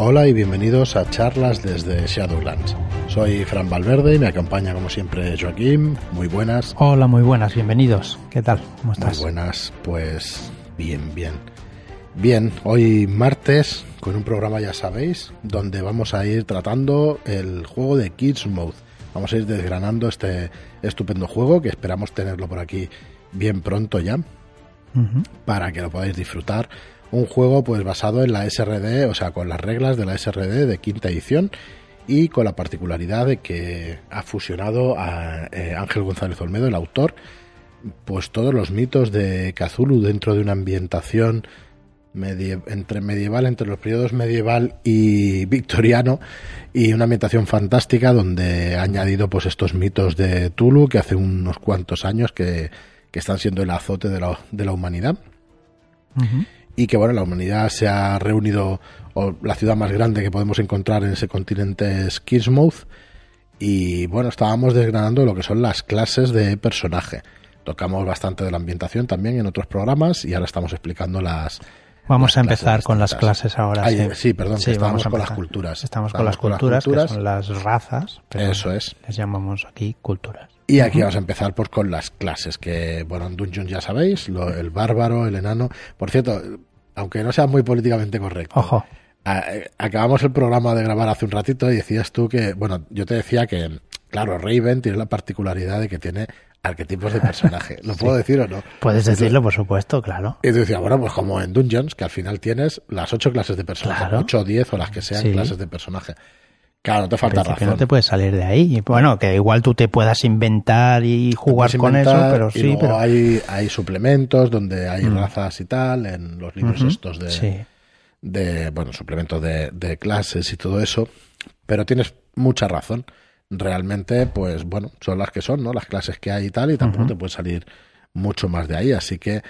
Hola y bienvenidos a charlas desde Shadowlands. Soy Fran Valverde y me acompaña como siempre Joaquín. Muy buenas. Hola, muy buenas, bienvenidos. ¿Qué tal? ¿Cómo estás? Muy buenas, pues bien, bien. Bien, hoy martes con un programa ya sabéis, donde vamos a ir tratando el juego de Kids Mode. Vamos a ir desgranando este estupendo juego que esperamos tenerlo por aquí bien pronto ya, para que lo podáis disfrutar un juego pues basado en la SRD, o sea, con las reglas de la SRD de quinta edición y con la particularidad de que ha fusionado a eh, Ángel González Olmedo, el autor, pues todos los mitos de Cthulhu dentro de una ambientación entre medieval, entre los periodos medieval y victoriano, y una ambientación fantástica donde ha añadido pues estos mitos de Tulu que hace unos cuantos años que, están siendo el azote de la, de la humanidad y que bueno, la humanidad se ha reunido, o la ciudad más grande que podemos encontrar en ese continente es Kismouth, y bueno, estábamos desgranando lo que son las clases de personaje. Tocamos bastante de la ambientación también en otros programas y ahora estamos explicando las, Vamos a empezar con las clases ahora. sí. perdón, estamos con las culturas. Estamos, con, las culturas, que son las razas. Eso es. Les llamamos aquí culturas. Y aquí vamos a empezar pues, con las clases, que bueno, en Dungeon ya sabéis, el bárbaro, el enano. Por cierto, aunque no sea muy políticamente correcto. Ojo. Eh, acabamos el programa de grabar hace un ratito y decías tú que, bueno, yo te decía que, claro, Raven tiene la particularidad de que tiene arquetipos de personaje. ¿Lo puedo decir o no? Puedes decirlo, por supuesto, claro. Y tú decías, bueno, pues como en Dungeons, que al final tienes las ocho clases de personaje, ocho o diez o las que sean clases de personaje. Claro, no te falta razón. No te puedes salir de ahí. Bueno, que igual tú te puedas inventar y jugar con eso, pero sí. Pero... Hay, hay suplementos donde hay mm. razas y tal, en los libros estos de, de, bueno, suplementos de, de clases y todo eso. Pero tienes mucha razón. Realmente, pues bueno, son las que son, ¿no? Las clases que hay y tal, y tampoco te puede salir mucho más de ahí. Así que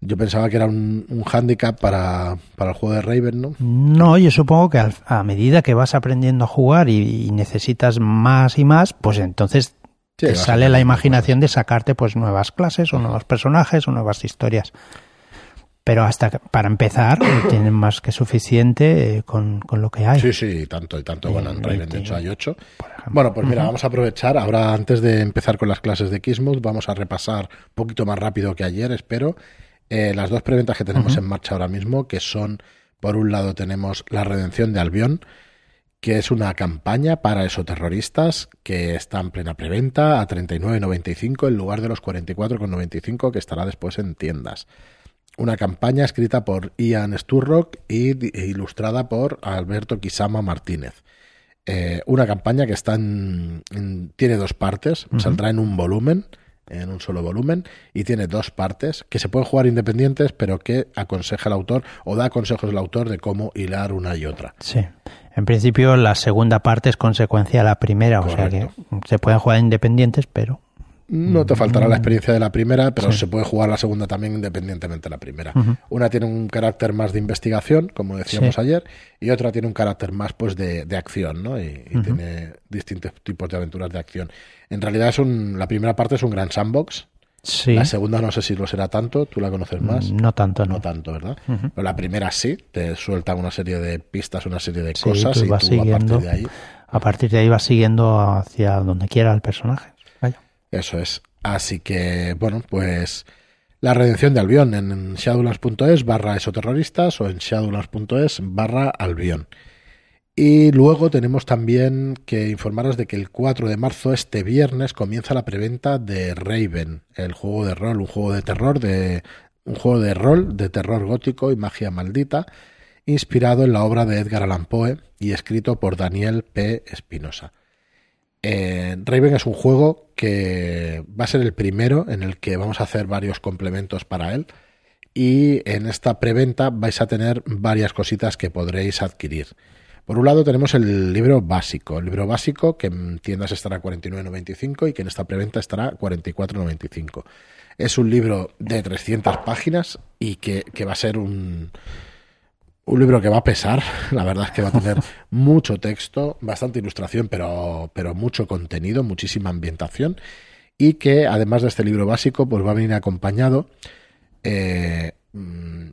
yo pensaba que era un, un hándicap para, para, el juego de Raven, ¿no? No, yo supongo que a, medida que vas aprendiendo a jugar y, necesitas más y más, pues entonces te sale la imaginación de sacarte pues nuevas clases o nuevos personajes o nuevas historias. Pero hasta para empezar tienen más que suficiente eh, con, con, lo que hay. Sí, sí, tanto y tanto. Bueno, en Raven de hecho hay ocho. Bueno, pues mira, vamos a aprovechar. Ahora, antes de empezar con las clases de Kismuth, vamos a repasar un poquito más rápido que ayer, espero eh, las dos preventas que tenemos en marcha ahora mismo, que son, por un lado tenemos la redención de Albión, que es una campaña para esoterroristas que está en plena preventa a 39,95 en lugar de los 44,95 que estará después en tiendas. Una campaña escrita por Ian Sturrock y e ilustrada por Alberto Kisama Martínez. Eh, una campaña que está en, tiene dos partes, saldrá en un volumen en un solo volumen y tiene dos partes que se pueden jugar independientes pero que aconseja el autor o da consejos el autor de cómo hilar una y otra. Sí. En principio la segunda parte es consecuencia de la primera, o sea que se pueden jugar independientes pero no te faltará la experiencia de la primera, pero se puede jugar la segunda también independientemente de la primera. Una tiene un carácter más de investigación, como decíamos ayer, y otra tiene un carácter más pues de, acción, ¿no? Y, tiene distintos tipos de aventuras de acción. En realidad es un, la primera parte es un gran sandbox. La segunda no sé si lo será tanto, tú la conoces más. No tanto, no. tanto, ¿verdad? Pero la primera sí, te suelta una serie de pistas, una serie de cosas y tú siguiendo, a partir de ahí. A partir de ahí vas siguiendo hacia donde quiera el personaje. Eso es. Así que, bueno, pues la redención de Albión en shadowlands.es barra esoterroristas o en shadowlands.es barra Albión. Y luego tenemos también que informaros de que el 4 de marzo, este viernes, comienza la preventa de Raven, el juego de rol, un juego de terror, de, un juego de rol de terror gótico y magia maldita, inspirado en la obra de Edgar Allan Poe y escrito por Daniel P. Espinosa. Eh, Raven es un juego que va a ser el primero en el que vamos a hacer varios complementos para él. Y en esta preventa vais a tener varias cositas que podréis adquirir. Por un lado tenemos el libro básico, el libro básico que en tiendas estará a 49.95 y que en esta preventa estará a 44.95. Es un libro de 300 páginas y que va a ser un, un libro que va a pesar, la verdad es que va a tener mucho texto, bastante ilustración, pero, pero mucho contenido, muchísima ambientación, y que además de este libro básico, pues va a venir acompañado eh, mm,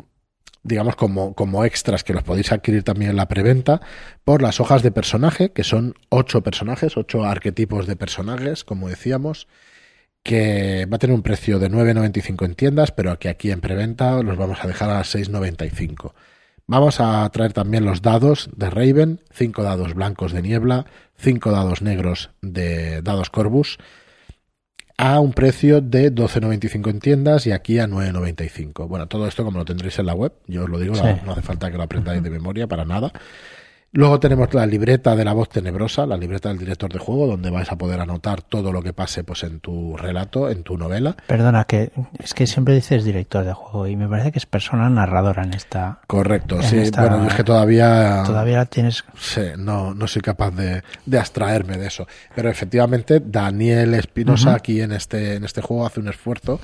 digamos, como, como extras que los podéis adquirir también en la preventa, por las hojas de personaje, que son ocho personajes, ocho arquetipos de personajes, como decíamos, que va a tener un precio de 9,95 en tiendas, pero que aquí en preventa los vamos a dejar a 6,95. Vamos a traer también los dados de Raven, cinco dados blancos de niebla, cinco dados negros de dados Corbus, a un precio de 12,95 en tiendas y aquí a 9,95. Bueno, todo esto como lo tendréis en la web, yo os lo digo, no hace falta que lo aprendáis de memoria para nada. Luego tenemos la libreta de la voz tenebrosa, la libreta del director de juego, donde vais a poder anotar todo lo que pase pues en tu relato, en tu novela. Perdona, que es que siempre dices director de juego y me parece que es persona narradora en esta. Correcto, sí. bueno, es que todavía. Todavía tienes. Sí, no, no soy capaz de, de abstraerme de eso. Pero efectivamente, Daniel Espinosa aquí en este, en este juego hace un esfuerzo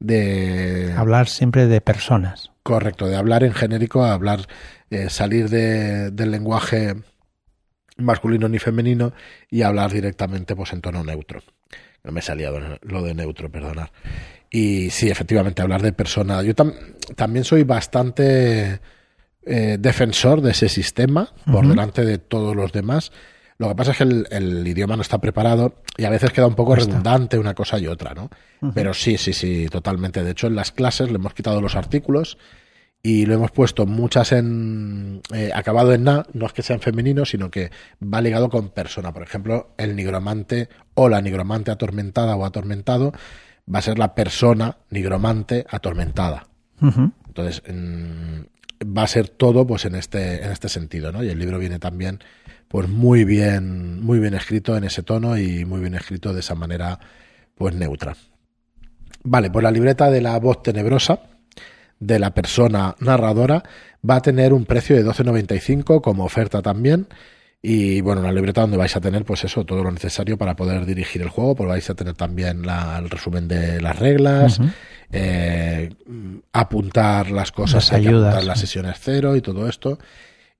de. Hablar siempre de personas. Correcto, de hablar en genérico a hablar eh, salir del lenguaje masculino ni femenino y hablar directamente pues en tono neutro. No me salía lo de neutro, perdonad. Y sí, efectivamente, hablar de persona. Yo también soy bastante eh, defensor de ese sistema por delante de todos los demás. Lo que pasa es que el, idioma no está preparado y a veces queda un poco redundante una cosa y otra, ¿no? Pero sí, sí, sí, totalmente. De hecho, en las clases le hemos quitado los artículos y lo hemos puesto muchas en eh, acabado en na, no es que sean femeninos, sino que va ligado con persona. Por ejemplo, el nigromante o la nigromante atormentada o atormentado va a ser la persona nigromante atormentada. Entonces, va a ser todo pues en este, en este sentido, ¿no? Y el libro viene también pues muy bien, muy bien escrito en ese tono y muy bien escrito de esa manera pues neutra. Vale, pues la libreta de la voz tenebrosa de la persona narradora va a tener un precio de 12.95 como oferta también. Y bueno, una libreta donde vais a tener, pues eso, todo lo necesario para poder dirigir el juego, pues vais a tener también el resumen de las reglas, eh, apuntar las cosas, las ayudas, las sesiones cero y todo esto.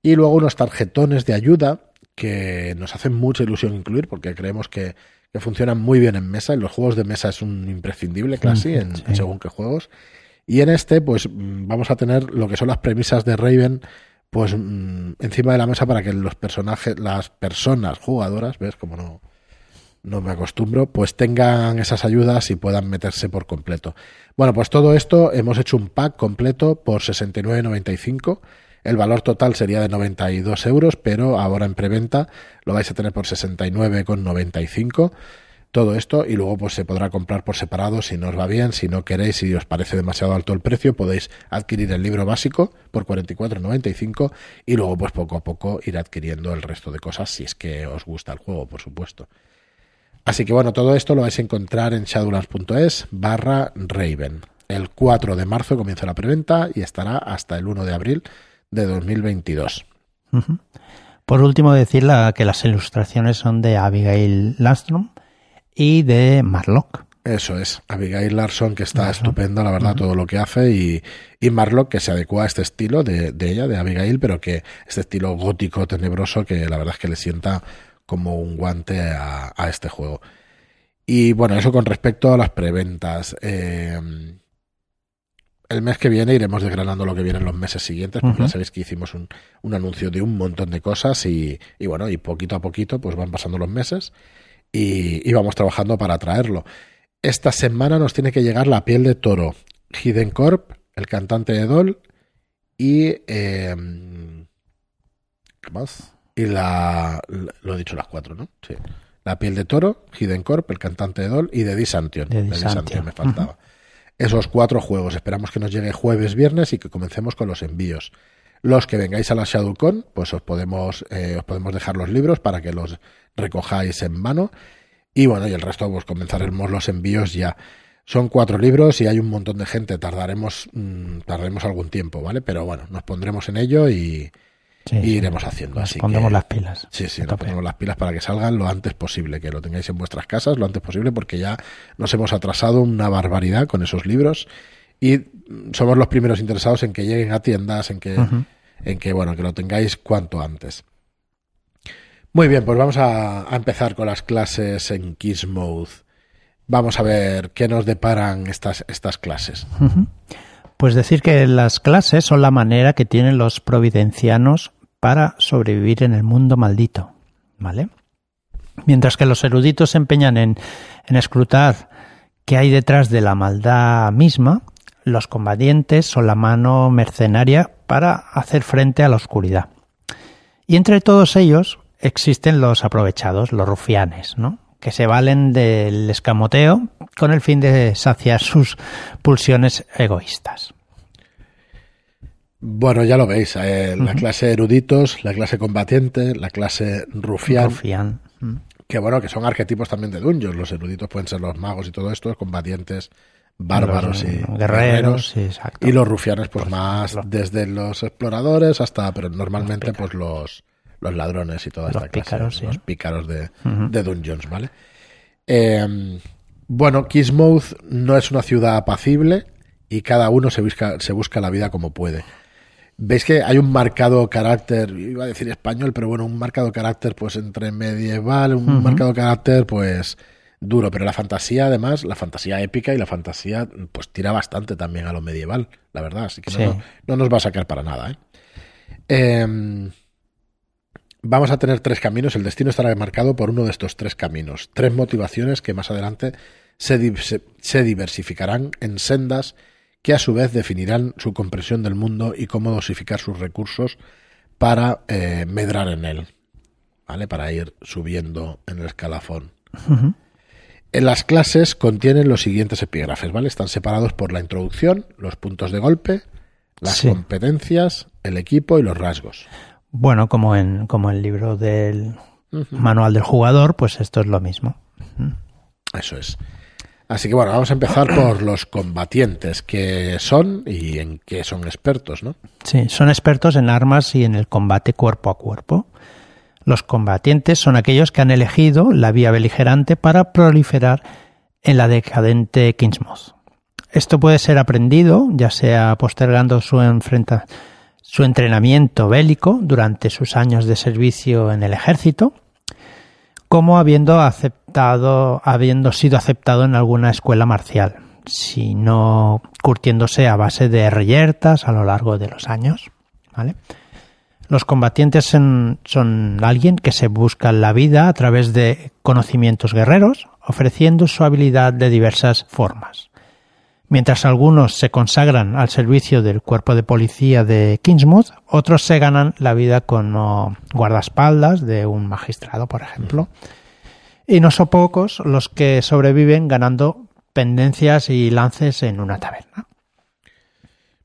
Y luego unos tarjetones de ayuda que nos hacen mucha ilusión incluir porque creemos que, funcionan muy bien en mesa. En los juegos de mesa es un imprescindible casi, en según qué juegos. Y en este, pues mm, vamos a tener lo que son las premisas de Raven, pues mm, encima de la mesa para que los personajes, las personas jugadoras, ves como no, no me acostumbro, pues tengan esas ayudas y puedan meterse por completo. Bueno, pues todo esto hemos hecho un pack completo por 69.95. El valor total sería de 92 euros, pero ahora en preventa lo vais a tener por 69,95 todo esto y luego pues se podrá comprar por separado si no os va bien, si no queréis, si os parece demasiado alto el precio, podéis adquirir el libro básico por 44.95 y luego pues poco a poco ir adquiriendo el resto de cosas si es que os gusta el juego, por supuesto. Así que bueno, todo esto lo vais a encontrar en shadowlands.es barra Raven. El 4 de marzo comienza la preventa y estará hasta el 1 de abril de 2022. Por último, decir que las ilustraciones son de Abigail Lastrom y de Marlock. Eso es, Abigail Larson, que está estupenda, la verdad, todo lo que hace, y, y, Marlock, que se adecua a este estilo de, de, ella, de Abigail, pero que este estilo gótico, tenebroso, que la verdad es que le sienta como un guante a, a este juego. Y bueno, eso con respecto a las preventas. Eh, el mes que viene iremos desgranando lo que viene en los meses siguientes, porque ya sabéis que hicimos un, un, anuncio de un montón de cosas y, y bueno, y poquito a poquito pues van pasando los meses y, vamos trabajando para traerlo. Esta semana nos tiene que llegar La piel de toro, Hidden Corp, el cantante de Doll y... Eh, ¿Qué más? Y la... Lo he dicho las cuatro, ¿no? Sí. La piel de toro, Hidden Corp, el cantante de Doll y de Disantion. De Disantion me faltaba. Esos cuatro juegos. Esperamos que nos llegue jueves, viernes y que comencemos con los envíos. Los que vengáis a la ShadowCon, pues os podemos, eh, os podemos dejar los libros para que los recojáis en mano. Y bueno, y el resto, pues comenzaremos los envíos ya. Son cuatro libros y hay un montón de gente. Tardaremos, mm, tardaremos algún tiempo, ¿vale? Pero bueno, nos pondremos en ello y, iremos haciendo. Nos pondremos las pilas. Sí, sí, nos pondremos las pilas para que salgan lo antes posible, que lo tengáis en vuestras casas lo antes posible, porque ya nos hemos atrasado una barbaridad con esos libros y somos los primeros interesados en que lleguen a tiendas, en que, en que bueno, que lo tengáis cuanto antes. Muy bien, pues vamos a, empezar con las clases en Kiss Mode. Vamos a ver qué nos deparan estas, estas clases. Pues decir que las clases son la manera que tienen los providencianos para sobrevivir en el mundo maldito, ¿vale? Mientras que los eruditos se empeñan en, en escrutar qué hay detrás de la maldad misma, los combatientes son la mano mercenaria para hacer frente a la oscuridad. Y entre todos ellos existen los aprovechados, los rufianes, ¿no? que se valen del escamoteo con el fin de saciar sus pulsiones egoístas. Bueno, ya lo veis, eh, la clase eruditos, la clase combatiente, la clase rufián. Rufián. Que bueno, que son arquetipos también de dungeons. Los eruditos pueden ser los magos y todo esto, los combatientes bárbaros y guerreros, y los rufianes pues, más desde los exploradores hasta pero normalmente pues los los ladrones y toda esta clase, los pícaros de, de, dungeons vale eh, bueno Kismouth no es una ciudad apacible y cada uno se busca se busca la vida como puede veis que hay un marcado carácter iba a decir español pero bueno un marcado carácter pues entre medieval un marcado carácter pues duro, pero la fantasía, además, la fantasía épica y la fantasía, pues tira bastante también a lo medieval, la verdad. Así que no, no, nos va a sacar para nada. ¿eh? Em, vamos a tener tres caminos. El destino estará marcado por uno de estos tres caminos. Tres motivaciones que más adelante se, se, diversificarán en sendas que a su vez definirán su comprensión del mundo y cómo dosificar sus recursos para eh, medrar en él. ¿Vale? Para ir subiendo en el escalafón. En las clases contienen los siguientes epígrafes, ¿vale? Están separados por la introducción, los puntos de golpe, las competencias, el equipo y los rasgos. Bueno, como en como el libro del manual del jugador, pues esto es lo mismo. Eso es. Así que bueno, vamos a empezar por los combatientes, que son y en qué son expertos, ¿no? Sí, son expertos en armas y en el combate cuerpo a cuerpo. Los combatientes son aquellos que han elegido la vía beligerante para proliferar en la decadente Kingsmouth. Esto puede ser aprendido, ya sea postergando su, enfrenta, su entrenamiento bélico durante sus años de servicio en el ejército, como habiendo aceptado, habiendo sido aceptado en alguna escuela marcial, sino curtiéndose a base de reyertas a lo largo de los años. Los combatientes son, alguien que se busca la vida a través de conocimientos guerreros, ofreciendo su habilidad de diversas formas. Mientras algunos se consagran al servicio del cuerpo de policía de Kingsmouth, otros se ganan la vida como guardaespaldas de un magistrado, por ejemplo. Y no son pocos los que sobreviven ganando pendencias y lances en una taberna.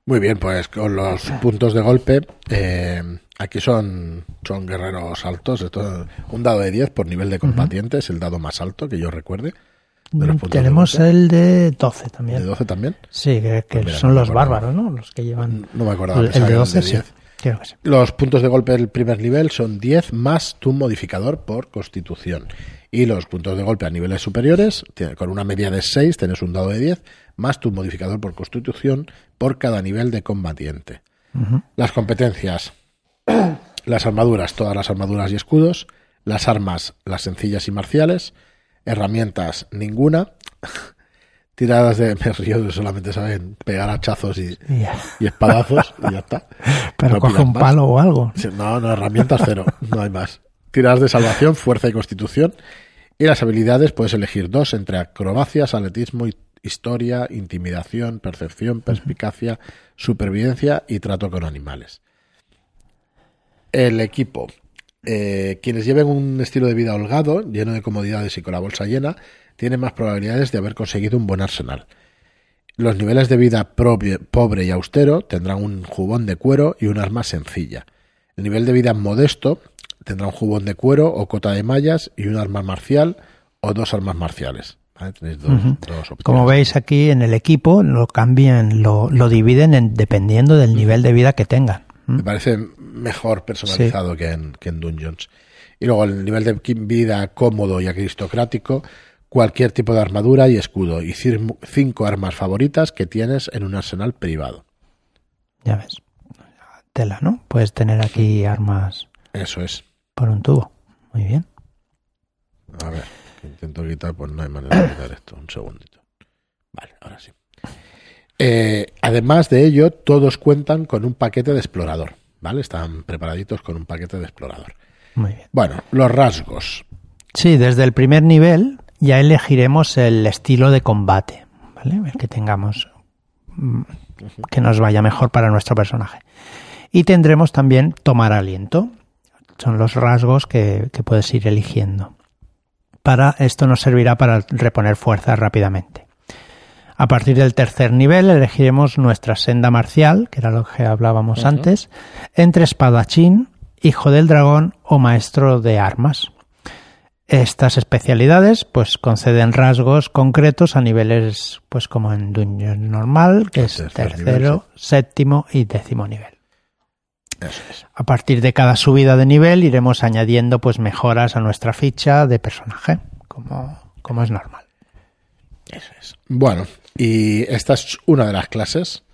Muy bien, pues con los puntos de golpe, eh, aquí son, son guerreros altos. Esto, un dado de 10 por nivel de combatientes, el dado más alto que yo recuerde. Tenemos el de 12 también. ¿De 12 también? Sí, que, pues son los bárbaros, ¿no? Los que llevan. No me acuerdo. El, de 12, sí. Los puntos de golpe del primer nivel son 10 más tu modificador por constitución. Y los puntos de golpe a niveles superiores, con una media de 6, tienes un dado de 10, más tu modificador por constitución por cada nivel de combatiente. Las competencias, las armaduras, todas las armaduras y escudos, las armas, las sencillas y marciales, herramientas, ninguna, tiradas de me río solamente saben pegar hachazos y, y espadazos y ya está. Pero coge un palo o algo. No, no, herramientas cero, no hay más. Tiradas de salvación, fuerza y constitución. Y las habilidades puedes elegir dos entre acrobacias, atletismo historia, intimidación, percepción, perspicacia, supervivencia y trato con animales. El equipo. Eh, quienes lleven un estilo de vida holgado, lleno de comodidades y con la bolsa llena, tienen más probabilidades de haber conseguido un buen arsenal. Los niveles de vida pobre y austero tendrán un jubón de cuero y un arma sencilla. El nivel de vida modesto tendrá un jubón de cuero o cota de mallas y un arma marcial o dos armas marciales. Como veis aquí en el equipo, lo cambian, lo, dividen en, dependiendo del nivel de vida que tengan. Me parece mejor personalizado que, en, que en Dungeons. Y luego el nivel de vida cómodo y aristocrático, cualquier tipo de armadura y escudo y cinco armas favoritas que tienes en un arsenal privado. Ya ves. Tela, ¿no? Puedes tener aquí armas. Eso es. Por un tubo. Muy bien. A ver intento quitar, pues no hay manera de quitar esto. Un segundito. Vale, ahora sí. Eh, además de ello, todos cuentan con un paquete de explorador, ¿vale? Están preparaditos con un paquete de explorador. Muy bien. Bueno, los rasgos. Sí, desde el primer nivel ya elegiremos el estilo de combate, ¿vale? El que tengamos mm, que nos vaya mejor para nuestro personaje. Y tendremos también tomar aliento. Son los rasgos que, que puedes ir eligiendo. Para esto nos servirá para reponer fuerzas rápidamente. A partir del tercer nivel elegiremos nuestra senda marcial, que era lo que hablábamos antes, entre espadachín, hijo del dragón o maestro de armas. Estas especialidades pues conceden rasgos concretos a niveles pues como en Dungeon normal, que es tercero, séptimo y décimo nivel. A partir de cada subida de nivel iremos añadiendo pues mejoras a nuestra ficha de personaje, como, como es normal. Eso es. Bueno, y esta es una de las clases.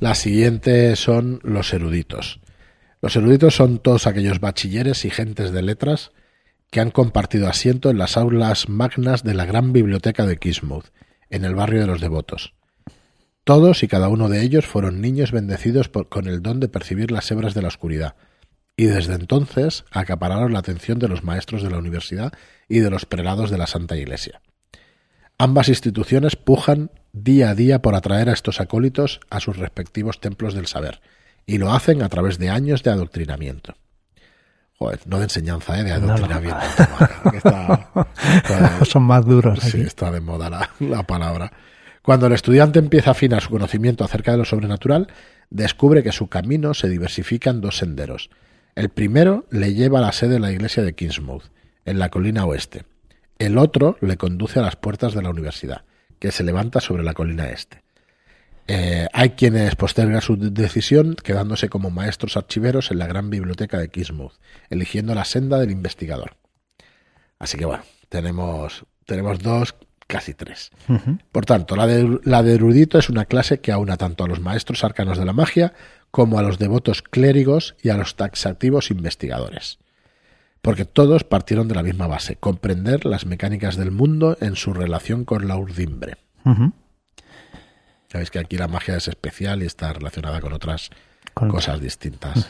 La siguiente son los eruditos. Los eruditos son todos aquellos bachilleres y gentes de letras que han compartido asiento en las aulas magnas de la gran biblioteca de Kismuth, en el barrio de los devotos. Todos y cada uno de ellos fueron niños bendecidos con el don de percibir las hebras de la oscuridad, y desde entonces acapararon la atención de los maestros de la universidad y de los prelados de la Santa Iglesia. Ambas instituciones pujan día a día por atraer a estos acólitos a sus respectivos templos del saber, y lo hacen a través de años de adoctrinamiento. Joder, no de enseñanza, ¿eh? de adoctrinamiento. Son más duros. Sí, está de moda la, la palabra. Cuando el estudiante empieza a afinar su conocimiento acerca de lo sobrenatural, descubre que su camino se diversifica en dos senderos. El primero le lleva a la sede de la iglesia de Kingsmouth, en la colina oeste, el otro le conduce a las puertas de la universidad, que se levanta sobre la colina este. Eh, hay quienes postergan su decisión quedándose como maestros archiveros en la gran biblioteca de Kismuth, eligiendo la senda del investigador. Así que bueno, tenemos, tenemos dos, casi tres. Por tanto, la de, la de erudito es una clase que aúna tanto a los maestros arcanos de la magia como a los devotos clérigos y a los taxativos investigadores porque todos partieron de la misma base, comprender las mecánicas del mundo en su relación con la urdimbre. Sabéis que aquí la magia es especial y está relacionada con otras cosas distintas.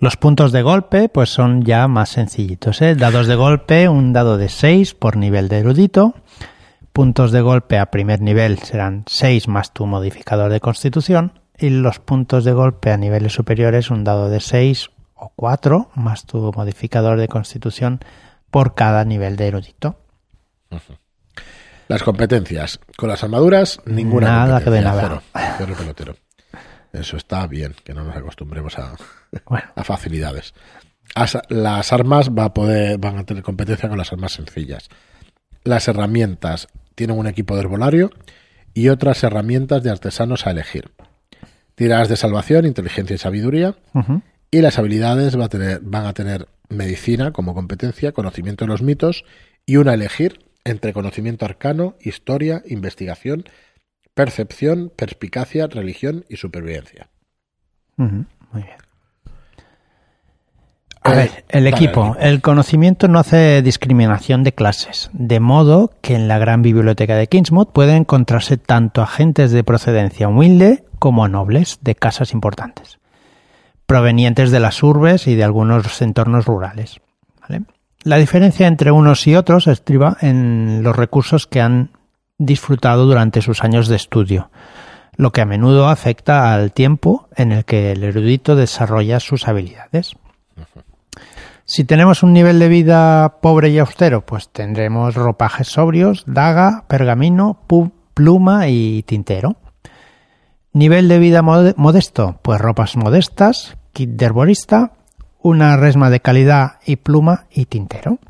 Los puntos de golpe pues son ya más sencillitos. ¿eh? Dados de golpe, un dado de 6 por nivel de erudito. Puntos de golpe a primer nivel serán 6 más tu modificador de constitución. Y los puntos de golpe a niveles superiores, un dado de 6 o cuatro más tu modificador de constitución por cada nivel de erudito. Las competencias. Con las armaduras, ninguna nada que de nada. Eso está bien, que no nos acostumbremos a, a facilidades. las armas va a poder, van a tener competencia con las armas sencillas. Las herramientas tienen un equipo de herbolario y otras herramientas de artesanos a elegir. Tiradas de salvación, inteligencia y sabiduría. Y las habilidades va a tener, van a tener medicina como competencia, conocimiento de los mitos y una a elegir entre conocimiento arcano, historia, investigación, percepción, perspicacia, religión y supervivencia. muy bien. A ver, el equipo. El conocimiento no hace discriminación de clases, de modo que en la gran biblioteca de Kingsmouth pueden encontrarse tanto agentes de procedencia humilde como nobles de casas importantes provenientes de las urbes y de algunos entornos rurales. La diferencia entre unos y otros estriba en los recursos que han disfrutado durante sus años de estudio, lo que a menudo afecta al tiempo en el que el erudito desarrolla sus habilidades. Si tenemos un nivel de vida pobre y austero, pues tendremos ropajes sobrios, daga, pergamino, pluma y tintero. Nivel de vida modesto, pues ropas modestas, kit de herborista, una resma de calidad y pluma y tintero.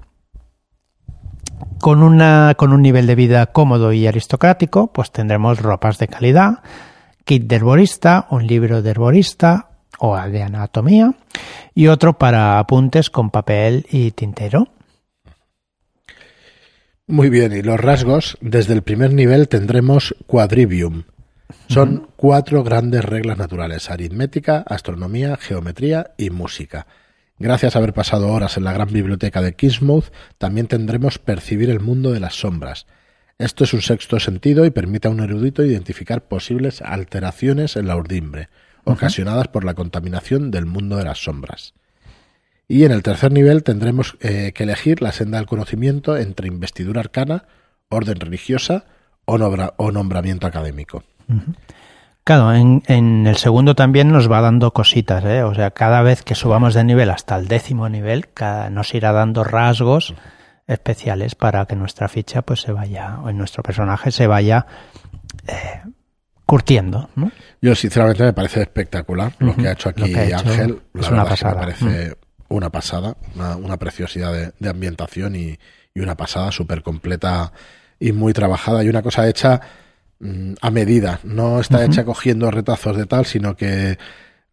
Con, una, con un nivel de vida cómodo y aristocrático, pues tendremos ropas de calidad, kit de herborista, un libro de herborista o de anatomía y otro para apuntes con papel y tintero. Muy bien, y los rasgos, desde el primer nivel tendremos quadrivium, son cuatro grandes reglas naturales, aritmética, astronomía, geometría y música. Gracias a haber pasado horas en la gran biblioteca de Kismuth, también tendremos percibir el mundo de las sombras. Esto es un sexto sentido y permite a un erudito identificar posibles alteraciones en la urdimbre, ocasionadas por la contaminación del mundo de las sombras. Y en el tercer nivel tendremos eh, que elegir la senda del conocimiento entre investidura arcana, orden religiosa o, nombramiento académico. Claro, en, el segundo también nos va dando cositas, ¿eh? o sea, cada vez que subamos de nivel hasta el décimo nivel, nos irá dando rasgos especiales para que nuestra ficha pues se vaya, o nuestro personaje se vaya eh, curtiendo. ¿no? Yo sinceramente me parece espectacular lo que ha hecho aquí Ángel. es una pasada. me parece una pasada, una, preciosidad de, ambientación y, una pasada súper completa y muy trabajada y una cosa hecha a medida. No está hecha cogiendo retazos de tal, sino que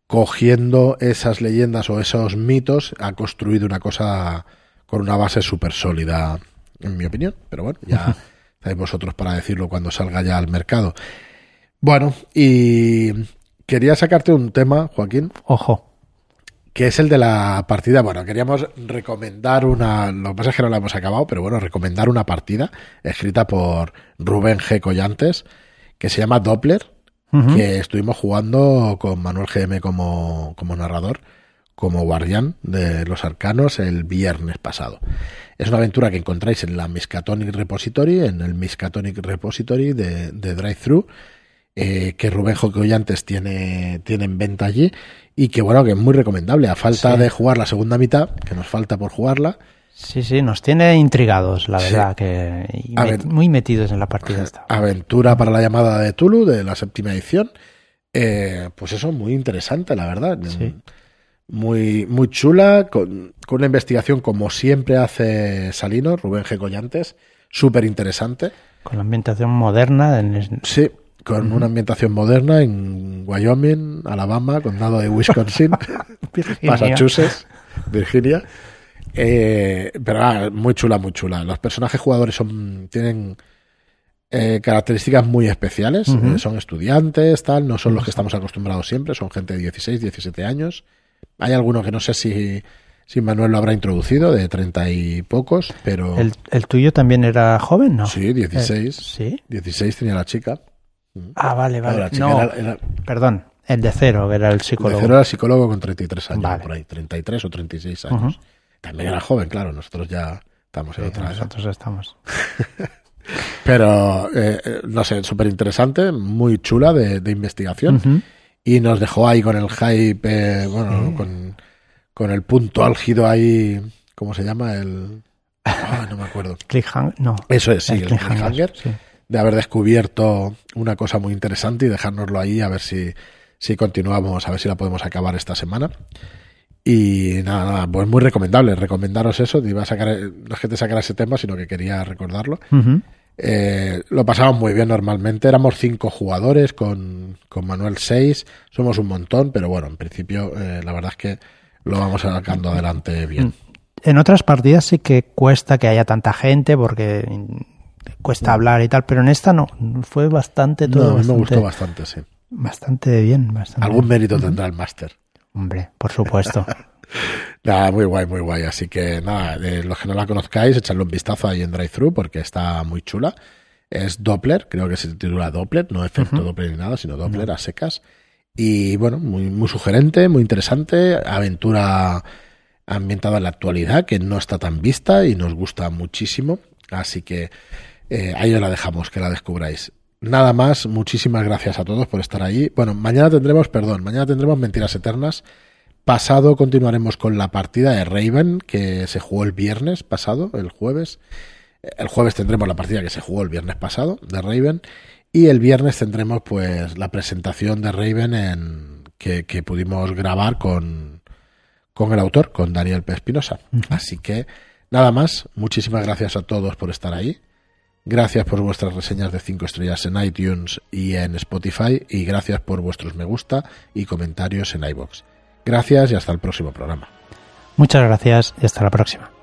cogiendo esas leyendas o esos mitos ha construido una cosa con una base súper sólida, en mi opinión. Pero bueno, ya estáis vosotros para decirlo cuando salga ya al mercado. Bueno, y quería sacarte un tema, Joaquín. Ojo. Que es el de la partida. Bueno, queríamos recomendar una. Lo que pasa es que no la hemos acabado, pero bueno, recomendar una partida escrita por Rubén G. Collantes, que se llama Doppler, que estuvimos jugando con Manuel GM como, como narrador como guardián de los arcanos el viernes pasado. Es una aventura que encontráis en la Miskatonic Repository, en el Miskatonic Repository de, de Drive-Thru, eh, que Rubén Jocoyantes tiene, tiene en venta allí y que bueno, que es muy recomendable. A falta de jugar la segunda mitad, que nos falta por jugarla. Sí, sí, nos tiene intrigados, la verdad, que muy metidos en la partida. Esta. Aventura para la llamada de Tulu, de la séptima edición. Eh, pues eso, muy interesante, la verdad. Sí muy, muy chula, con, una investigación como siempre hace Salino, Rubén G. Collantes, súper interesante. Con la ambientación moderna. En Sí, con una ambientación moderna en Wyoming, Alabama, condado de Wisconsin, Massachusetts, Virginia. Eh, pero ah, muy chula, muy chula. Los personajes jugadores son tienen eh, características muy especiales. Eh, son estudiantes, tal, no son los que estamos acostumbrados siempre, son gente de 16, 17 años. Hay algunos que no sé si, si Manuel lo habrá introducido, de treinta y pocos, pero... ¿El, ¿El, tuyo también era joven, no? Sí, 16. Eh, ¿Sí? 16 tenía la chica. Ah, vale, vale. no, perdón, el de cero era el psicólogo. El de cero era el psicólogo con 33 años, por ahí, 33 o 36 años. También era joven, claro, nosotros ya estamos en otra Nosotros estamos. Pero, eh, eh, no sé, súper interesante, muy chula de, de investigación y nos dejó ahí con el hype, eh, bueno, con, con, el punto álgido ahí, ¿cómo se llama? El... Ah, no me acuerdo. Cliffhanger, no. Eso es, sí, el, cliffhanger, de haber descubierto una cosa muy interesante y dejárnoslo ahí a ver si, si continuamos, a ver si la podemos acabar esta semana. Y nada, nada, pues muy recomendable, recomendaros eso, iba a sacar, no es que te sacara ese tema, sino que quería recordarlo. Eh, lo pasamos muy bien normalmente. Éramos cinco jugadores con, con Manuel seis. Somos un montón, pero bueno, en principio eh, la verdad es que lo vamos sacando adelante bien. En otras partidas sí que cuesta que haya tanta gente porque cuesta hablar y tal, pero en esta no. Fue bastante todo. me gustó bastante, sí. Bastante bien. Bastante Algún mérito tendrá el máster. Hombre, por supuesto. Nada, muy guay, muy guay. Así que nada, de los que no la conozcáis, echadle un vistazo ahí en Drive-Thru porque está muy chula. Es Doppler, creo que se titula Doppler, no efecto Doppler ni nada, sino Doppler a secas. Y bueno, muy, muy sugerente, muy interesante, aventura ambientada en la actualidad, que no está tan vista y nos gusta muchísimo. Así que eh, ahí os la dejamos, que la descubráis. Nada más, muchísimas gracias a todos por estar ahí. Bueno, mañana tendremos, perdón, mañana tendremos Mentiras Eternas Pasado continuaremos con la partida de Raven que se jugó el viernes pasado, el jueves. El jueves tendremos la partida que se jugó el viernes pasado de Raven y el viernes tendremos pues la presentación de Raven en que, pudimos grabar con, con el autor, con Daniel P. Espinosa. Así que nada más, muchísimas gracias a todos por estar ahí. Gracias por vuestras reseñas de 5 estrellas en iTunes y en Spotify y gracias por vuestros me gusta y comentarios en iBox. Gracias y hasta el próximo programa. Muchas gracias y hasta la próxima.